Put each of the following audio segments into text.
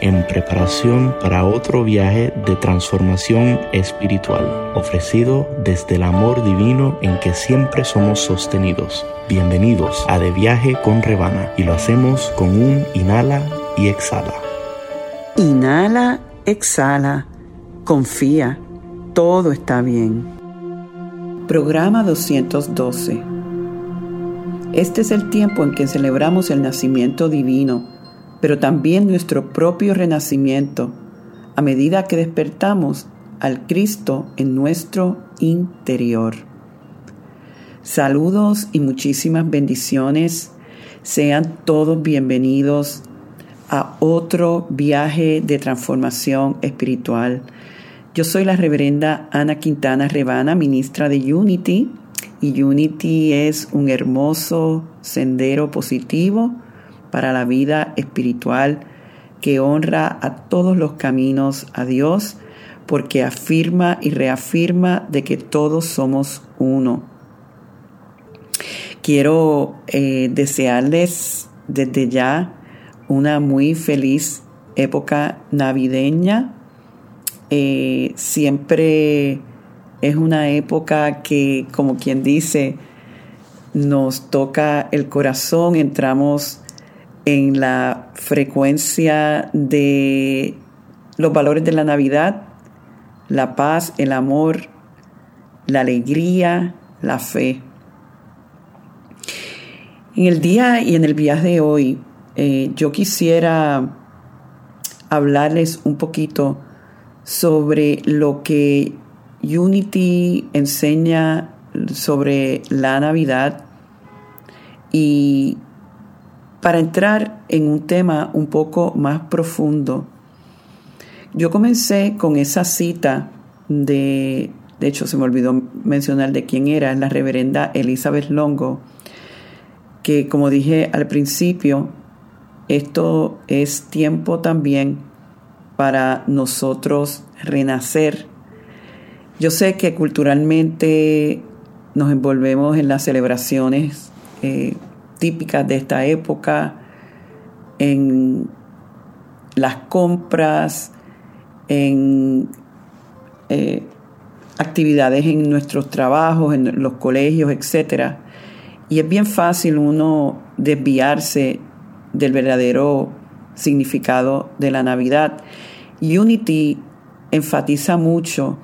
en preparación para otro viaje de transformación espiritual, ofrecido desde el amor divino en que siempre somos sostenidos. Bienvenidos a De Viaje con Rebana y lo hacemos con un inhala y exhala. Inhala, exhala, confía, todo está bien. Programa 212. Este es el tiempo en que celebramos el nacimiento divino, pero también nuestro propio renacimiento, a medida que despertamos al Cristo en nuestro interior. Saludos y muchísimas bendiciones. Sean todos bienvenidos a otro viaje de transformación espiritual. Yo soy la reverenda Ana Quintana Rebana, ministra de Unity, y Unity es un hermoso sendero positivo para la vida espiritual que honra a todos los caminos a Dios porque afirma y reafirma de que todos somos uno. Quiero eh, desearles desde ya una muy feliz época navideña. Eh, siempre es una época que, como quien dice, nos toca el corazón, entramos en la frecuencia de los valores de la Navidad, la paz, el amor, la alegría, la fe. En el día y en el viaje de hoy, eh, yo quisiera hablarles un poquito sobre lo que Unity enseña sobre la Navidad y para entrar en un tema un poco más profundo, yo comencé con esa cita de, de hecho se me olvidó mencionar de quién era, la reverenda Elizabeth Longo, que como dije al principio, esto es tiempo también para nosotros renacer. Yo sé que culturalmente nos envolvemos en las celebraciones eh, típicas de esta época, en las compras, en eh, actividades en nuestros trabajos, en los colegios, etc. Y es bien fácil uno desviarse del verdadero significado de la Navidad. Unity enfatiza mucho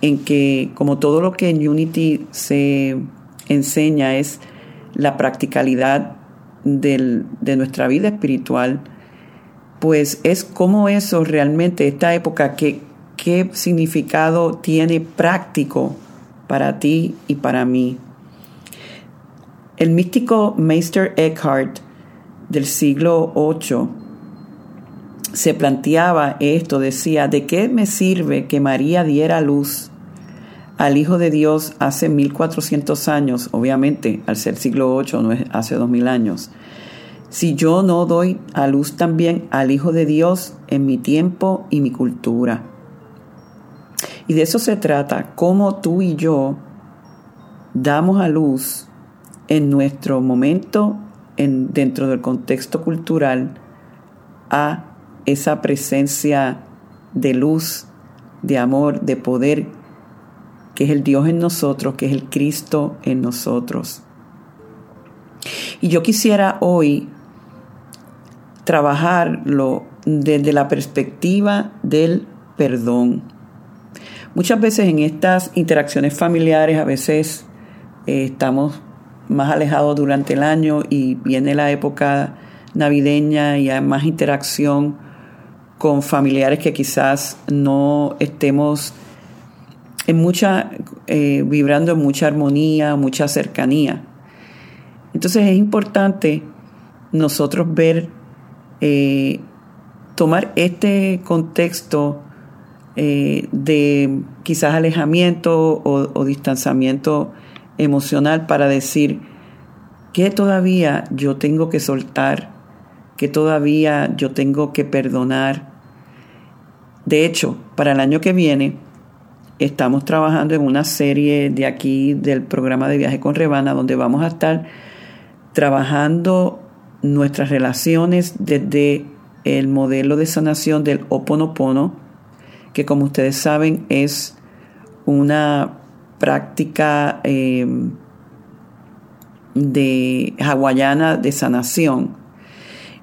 en que, como todo lo que en Unity se enseña es la practicalidad de nuestra vida espiritual, pues es como eso realmente, esta época, que, qué significado tiene práctico para ti y para mí. El místico Meister Eckhart del siglo VIII se planteaba esto, decía, ¿de qué me sirve que María diera luz al Hijo de Dios hace 1400 años, obviamente al ser siglo VIII no es hace 2000 años, si yo no doy a luz también al Hijo de Dios en mi tiempo y mi cultura? Y de eso se trata, cómo tú y yo damos a luz en nuestro momento, en, dentro del contexto cultural, a esa presencia de luz, de amor, de poder que es el Dios en nosotros, que es el Cristo en nosotros. Y yo quisiera hoy trabajarlo desde la perspectiva del perdón. Muchas veces en estas interacciones familiares, a veces eh, estamos más alejados durante el año y viene la época navideña y hay más interacción con familiares que quizás no estemos en mucha, eh, vibrando en mucha armonía, mucha cercanía. Entonces es importante nosotros ver, eh, tomar este contexto eh, de quizás alejamiento o, o distanciamiento emocional para decir que todavía yo tengo que soltar, que todavía yo tengo que perdonar. De hecho, para el año que viene, estamos trabajando en una serie de aquí del programa de viaje con Rebana, donde vamos a estar trabajando nuestras relaciones desde el modelo de sanación del Oponopono, que como ustedes saben es una práctica eh, de hawaiana de sanación.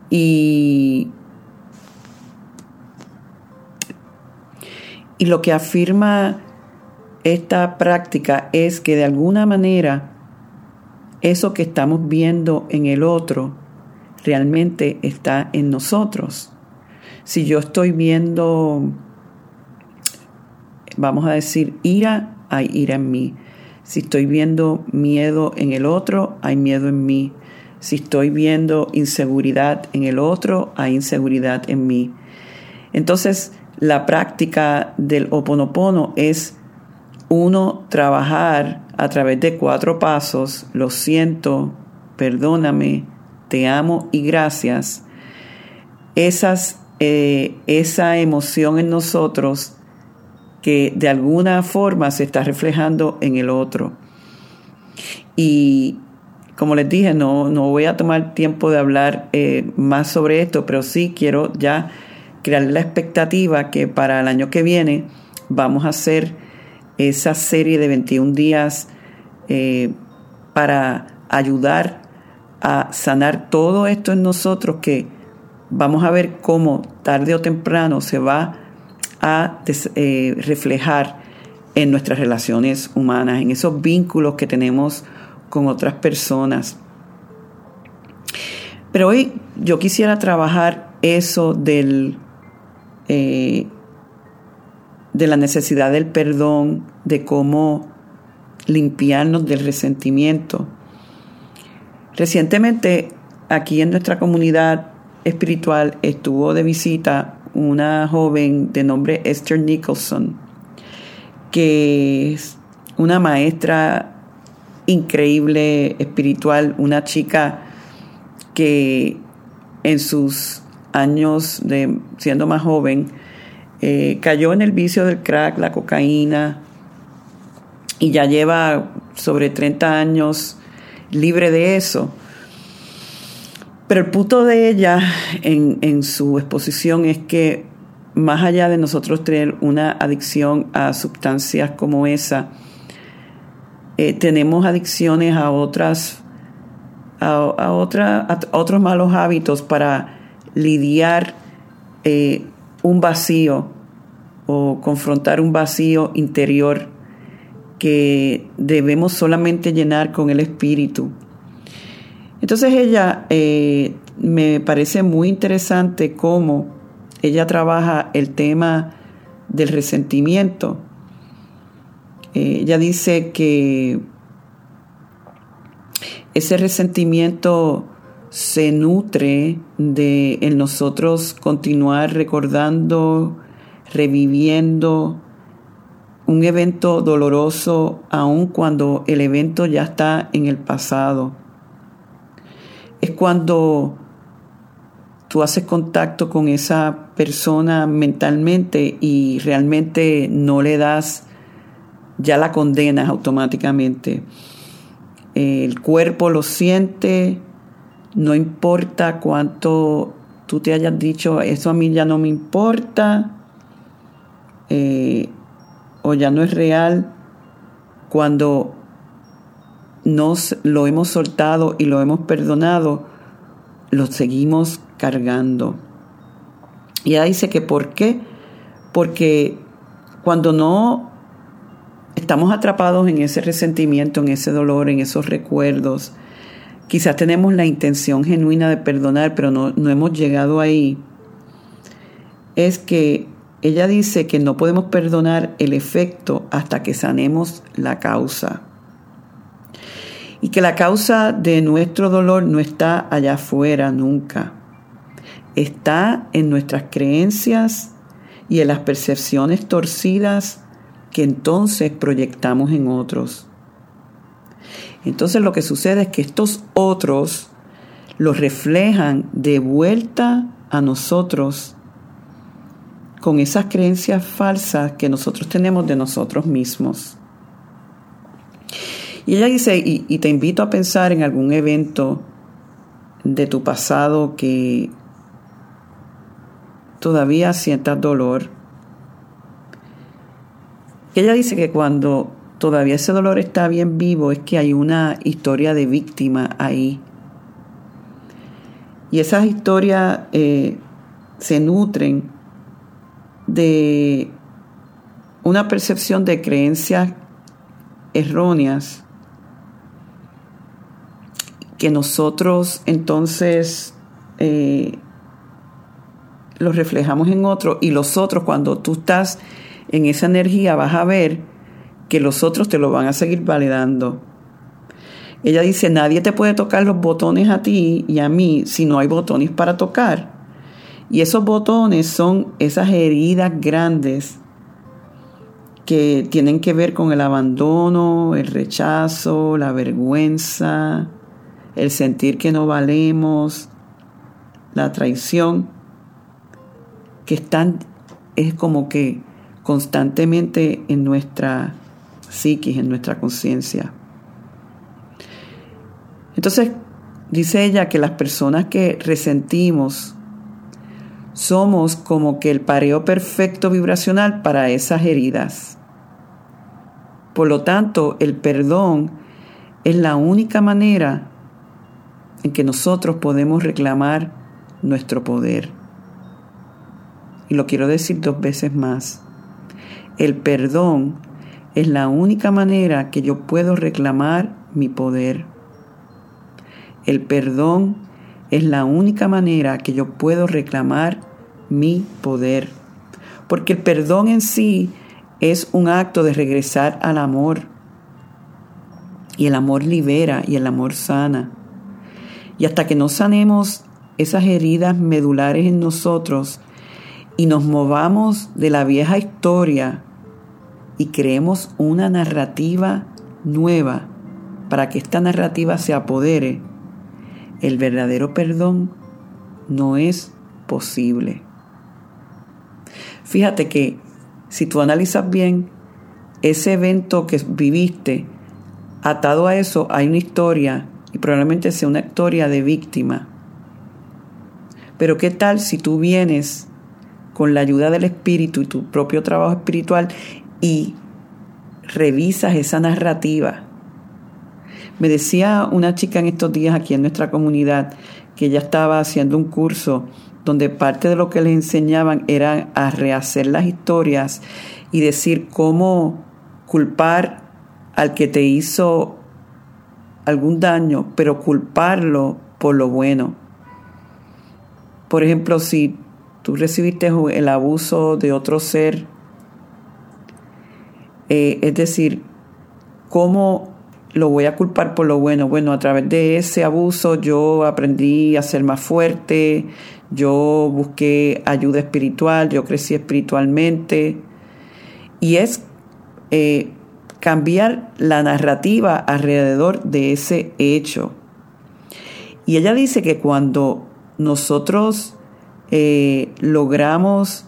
Y, y lo que afirma esta práctica es que de alguna manera eso que estamos viendo en el otro realmente está en nosotros. Si yo estoy viendo, vamos a decir, ira, hay ira en mí. Si estoy viendo miedo en el otro, hay miedo en mí. Si estoy viendo inseguridad en el otro, hay inseguridad en mí. Entonces, la práctica del oponopono es uno trabajar a través de cuatro pasos, lo siento, perdóname, te amo y gracias, esas, eh, esa emoción en nosotros que de alguna forma se está reflejando en el otro. Y como les dije, no, no voy a tomar tiempo de hablar eh, más sobre esto, pero sí quiero ya crear la expectativa que para el año que viene vamos a hacer esa serie de 21 días eh, para ayudar a sanar todo esto en nosotros que vamos a ver cómo tarde o temprano se va a eh, reflejar en nuestras relaciones humanas, en esos vínculos que tenemos con otras personas. Pero hoy yo quisiera trabajar eso del, eh, de la necesidad del perdón, de cómo limpiarnos del resentimiento. Recientemente, aquí en nuestra comunidad espiritual, estuvo de visita una joven de nombre Esther Nicholson, que es una maestra increíble espiritual, una chica que en sus años de siendo más joven eh, cayó en el vicio del crack, la cocaína, y ya lleva sobre 30 años libre de eso. Pero el punto de ella en, su exposición es que más allá de nosotros tener una adicción a sustancias como esa, eh, tenemos adicciones a otras a, otros malos hábitos para lidiar eh, un vacío o confrontar un vacío interior que debemos solamente llenar con el espíritu. Entonces ella eh, me parece muy interesante cómo ella trabaja el tema del resentimiento. Eh, ella dice que ese resentimiento se nutre de en nosotros continuar recordando, reviviendo un evento doloroso aun cuando el evento ya está en el pasado es cuando tú haces contacto con esa persona mentalmente y realmente no le das, ya la condenas automáticamente. El cuerpo lo siente, no importa cuánto tú te hayas dicho, eso a mí ya no me importa, eh, o ya no es real, cuando nos lo hemos soltado y lo hemos perdonado, lo seguimos cargando. Y ella dice que ¿por qué? Porque cuando no estamos atrapados en ese resentimiento, en ese dolor, en esos recuerdos, quizás tenemos la intención genuina de perdonar, pero no, no hemos llegado ahí, es que ella dice que no podemos perdonar el efecto hasta que sanemos la causa y que la causa de nuestro dolor no está allá afuera nunca. Está en nuestras creencias y en las percepciones torcidas que entonces proyectamos en otros. Entonces lo que sucede es que estos otros los reflejan de vuelta a nosotros con esas creencias falsas que nosotros tenemos de nosotros mismos. Y ella dice, y, te invito a pensar en algún evento de tu pasado que todavía sientas dolor. Ella dice que cuando todavía ese dolor está bien vivo es que hay una historia de víctima ahí. Y esas historias eh, se nutren de una percepción de creencias erróneas que nosotros entonces eh, los reflejamos en otro y los otros cuando tú estás en esa energía vas a ver que los otros te lo van a seguir validando. Ella dice, nadie te puede tocar los botones a ti y a mí si no hay botones para tocar. Y esos botones son esas heridas grandes que tienen que ver con el abandono, el rechazo, la vergüenza, el sentir que no valemos, la traición, que están, es como que constantemente en nuestra psiquis, en nuestra conciencia. Entonces, dice ella que las personas que resentimos somos como que el pareo perfecto vibracional para esas heridas. Por lo tanto, el perdón es la única manera en que nosotros podemos reclamar nuestro poder. Y lo quiero decir dos veces más. El perdón es la única manera que yo puedo reclamar mi poder. El perdón es la única manera que yo puedo reclamar mi poder. Porque el perdón en sí es un acto de regresar al amor. Y el amor libera y el amor sana. Y hasta que no sanemos esas heridas medulares en nosotros y nos movamos de la vieja historia y creemos una narrativa nueva para que esta narrativa se apodere, el verdadero perdón no es posible. Fíjate que si tú analizas bien ese evento que viviste, atado a eso hay una historia y probablemente sea una historia de víctima. Pero ¿qué tal si tú vienes con la ayuda del Espíritu y tu propio trabajo espiritual y revisas esa narrativa? Me decía una chica en estos días aquí en nuestra comunidad que ella estaba haciendo un curso donde parte de lo que les enseñaban era a rehacer las historias y decir cómo culpar al que te hizo algún daño, pero culparlo por lo bueno. Por ejemplo, si tú recibiste el abuso de otro ser, eh, es decir, ¿cómo lo voy a culpar por lo bueno? Bueno, a través de ese abuso yo aprendí a ser más fuerte, yo busqué ayuda espiritual, yo crecí espiritualmente. Y es eh, cambiar la narrativa alrededor de ese hecho. Y ella dice que cuando nosotros eh, logramos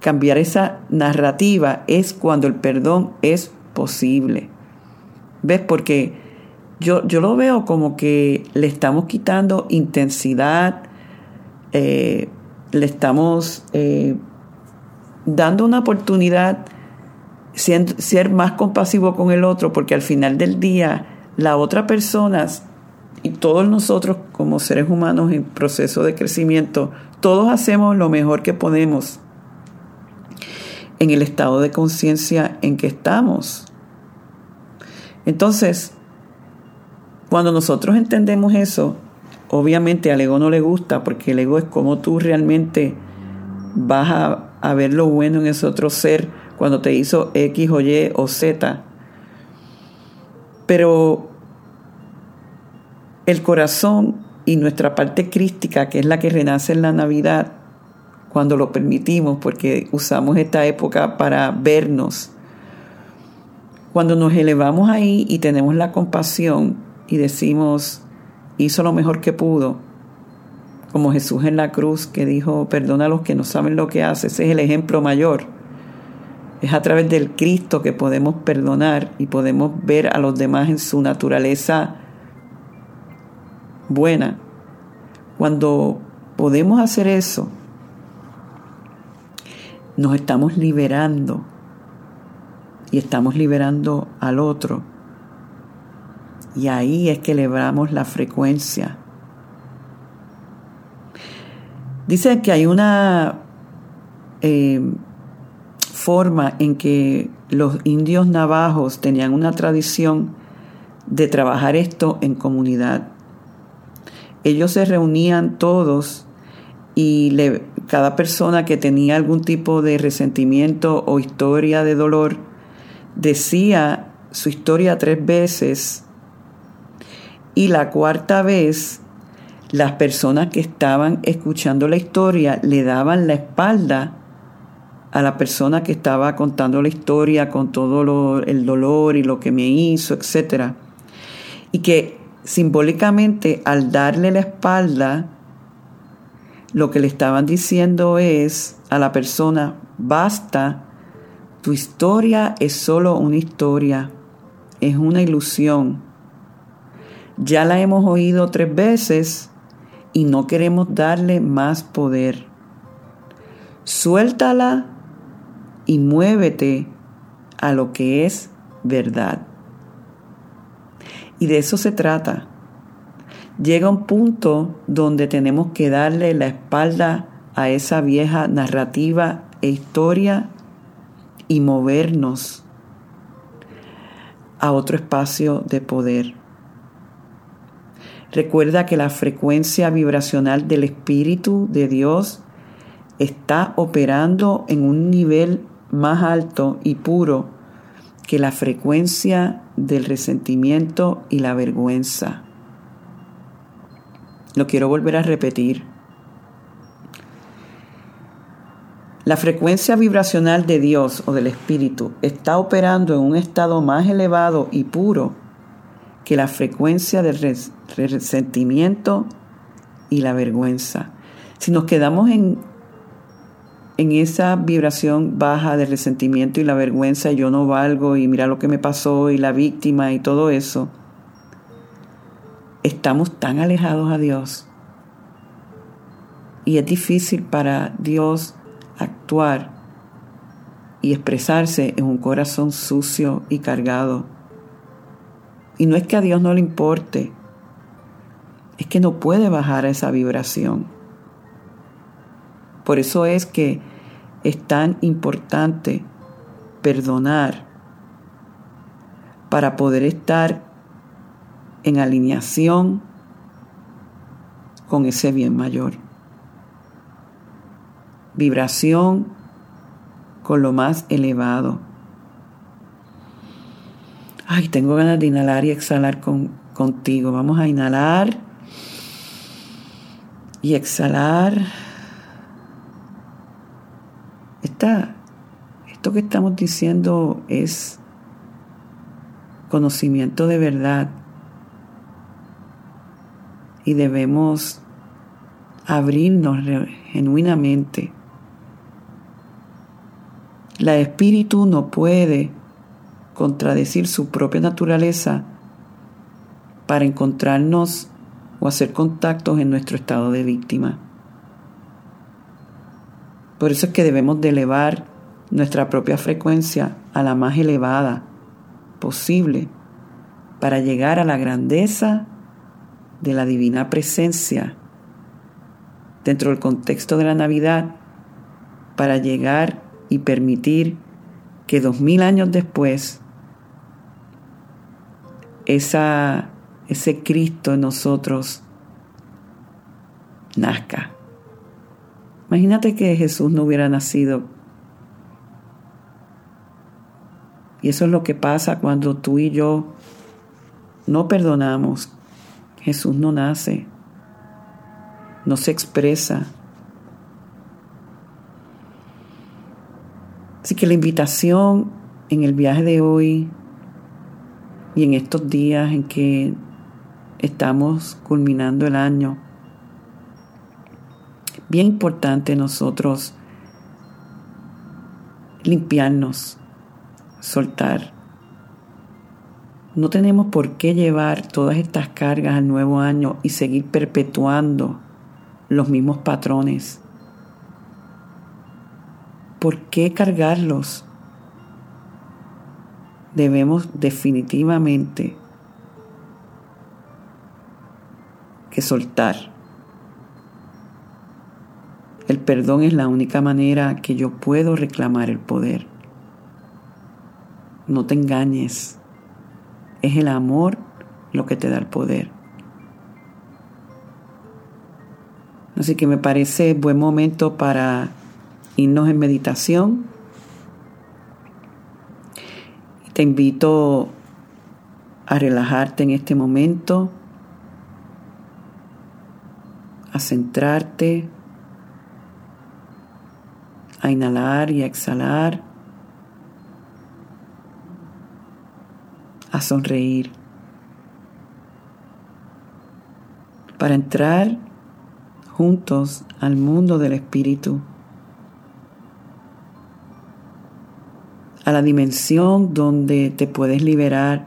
cambiar esa narrativa es cuando el perdón es posible. ¿Ves? Porque yo, yo lo veo como que le estamos quitando intensidad, eh, le estamos eh, dando una oportunidad ser más compasivo con el otro, porque al final del día la otra persona y todos nosotros como seres humanos en proceso de crecimiento, todos hacemos lo mejor que podemos en el estado de conciencia en que estamos. Entonces, cuando nosotros entendemos eso, obviamente al ego no le gusta, porque el ego es como tú realmente vas a, ver lo bueno en ese otro ser cuando te hizo X o Y o Z. Pero el corazón y nuestra parte crística, que es la que renace en la Navidad, cuando lo permitimos, porque usamos esta época para vernos. Cuando nos elevamos ahí y tenemos la compasión y decimos, hizo lo mejor que pudo, como Jesús en la cruz que dijo, perdona a los que no saben lo que hace, ese es el ejemplo mayor. Es a través del Cristo que podemos perdonar y podemos ver a los demás en su naturaleza buena. Cuando podemos hacer eso, nos estamos liberando y estamos liberando al otro. Y ahí es que elevamos la frecuencia. Dice que hay una eh, forma en que los indios navajos tenían una tradición de trabajar esto en comunidad. Ellos se reunían todos y cada persona que tenía algún tipo de resentimiento o historia de dolor decía su historia tres veces y la cuarta vez las personas que estaban escuchando la historia le daban la espalda a la persona que estaba contando la historia con todo el dolor y lo que me hizo, etc. Y que simbólicamente al darle la espalda, lo que le estaban diciendo es a la persona, basta, tu historia es solo una historia, es una ilusión. Ya la hemos oído tres veces y no queremos darle más poder. Suéltala y muévete a lo que es verdad. Y de eso se trata. Llega un punto donde tenemos que darle la espalda a esa vieja narrativa e historia y movernos a otro espacio de poder. Recuerda que la frecuencia vibracional del Espíritu de Dios está operando en un nivel más alto y puro que la frecuencia del resentimiento y la vergüenza. Lo quiero volver a repetir. La frecuencia vibracional de Dios o del Espíritu está operando en un estado más elevado y puro que la frecuencia del resentimiento y la vergüenza. Si nos quedamos en en esa vibración baja de resentimiento y la vergüenza, yo no valgo y mira lo que me pasó y la víctima y todo eso, estamos tan alejados a Dios. Y es difícil para Dios actuar y expresarse en un corazón sucio y cargado. Y no es que a Dios no le importe, es que no puede bajar a esa vibración. Por eso es que es tan importante perdonar para poder estar en alineación con ese bien mayor. Vibración con lo más elevado. Ay, tengo ganas de inhalar y exhalar con, contigo. Vamos a inhalar y exhalar esto que estamos diciendo es conocimiento de verdad y debemos abrirnos genuinamente. La espíritu no puede contradecir su propia naturaleza para encontrarnos o hacer contactos en nuestro estado de víctima. Por eso es que debemos de elevar nuestra propia frecuencia a la más elevada posible para llegar a la grandeza de la divina presencia dentro del contexto de la Navidad para llegar y permitir que dos mil años después esa, ese Cristo en nosotros nazca. Imagínate que Jesús no hubiera nacido. Y eso es lo que pasa cuando tú y yo no perdonamos. Jesús no nace, no se expresa. Así que la invitación en el viaje de hoy y en estos días en que estamos culminando el año, bien importante nosotros limpiarnos, soltar. No tenemos por qué llevar todas estas cargas al nuevo año y seguir perpetuando los mismos patrones. ¿Por qué cargarlos? Debemos definitivamente que soltar. El perdón es la única manera que yo puedo reclamar el poder. No te engañes. Es el amor lo que te da el poder. Así que me parece buen momento para irnos en meditación. Te invito a relajarte en este momento, a centrarte, a inhalar y a exhalar, a sonreír, para entrar juntos al mundo del espíritu. a la dimensión donde te puedes liberar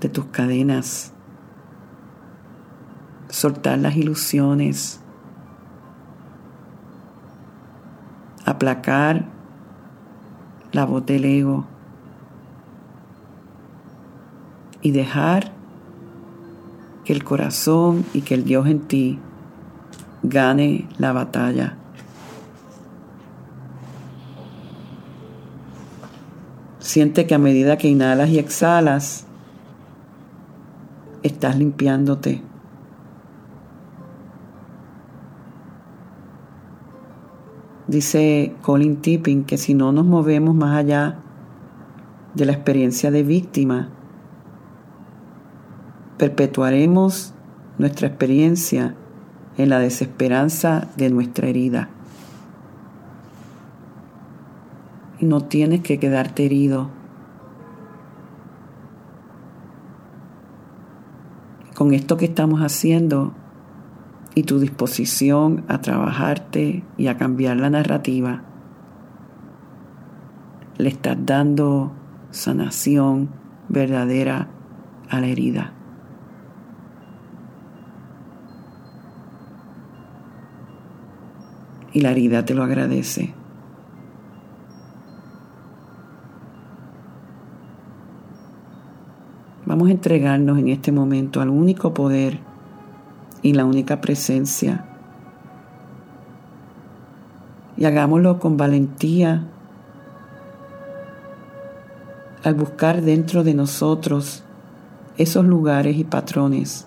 de tus cadenas, soltar las ilusiones, aplacar la voz del ego y dejar que el corazón y que el Dios en ti gane la batalla. Siente que a medida que inhalas y exhalas, estás limpiándote. Dice Colin Tipping que si no nos movemos más allá de la experiencia de víctima, perpetuaremos nuestra experiencia en la desesperanza de nuestra herida. y no tienes que quedarte herido. Con esto que estamos haciendo y tu disposición a trabajarte y a cambiar la narrativa, le estás dando sanación verdadera a la herida. Y la herida te lo agradece. Vamos a entregarnos en este momento al único poder y la única presencia. Y hagámoslo con valentía al buscar dentro de nosotros esos lugares y patrones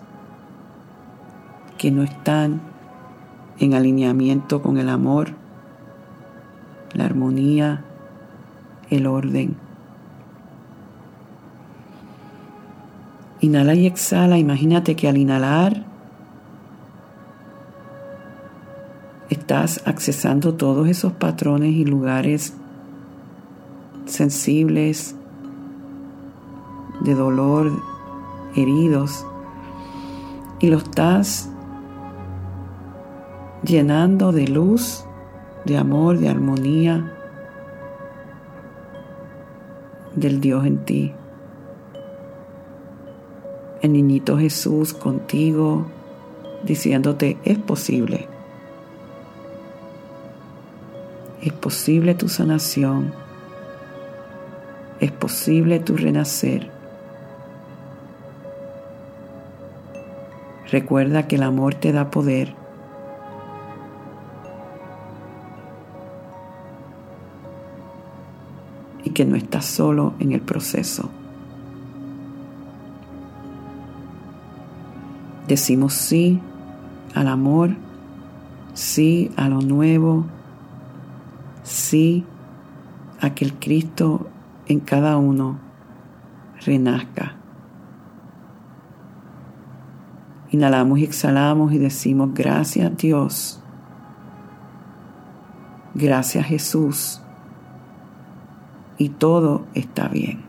que no están en alineamiento con el amor, la armonía, el orden. Inhala y exhala. Imagínate que al inhalar estás accesando todos esos patrones y lugares sensibles de dolor, heridos, y lo estás llenando de luz, de amor, de armonía del Dios en ti el niñito Jesús contigo, diciéndote, es posible. Es posible tu sanación. Es posible tu renacer. Recuerda que el amor te da poder. Que no estás solo en el proceso. Decimos sí al amor, sí a lo nuevo, sí a que el Cristo en cada uno renazca. Inhalamos y exhalamos y decimos gracias Dios, gracias Jesús, y todo está bien.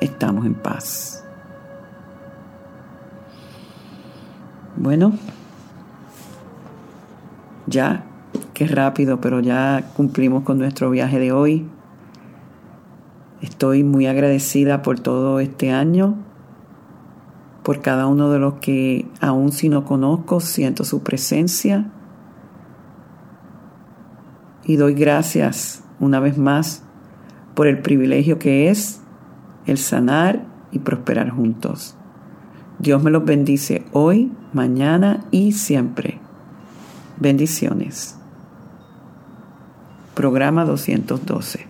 Estamos en paz. Bueno, ya, qué rápido, pero ya cumplimos con nuestro viaje de hoy. Estoy muy agradecida por todo este año, por cada uno de los que aún si no conozco, siento su presencia. Y doy gracias una vez más por el privilegio que es el sanar y prosperar juntos. Dios me los bendice hoy, mañana y siempre. Bendiciones. Programa 212.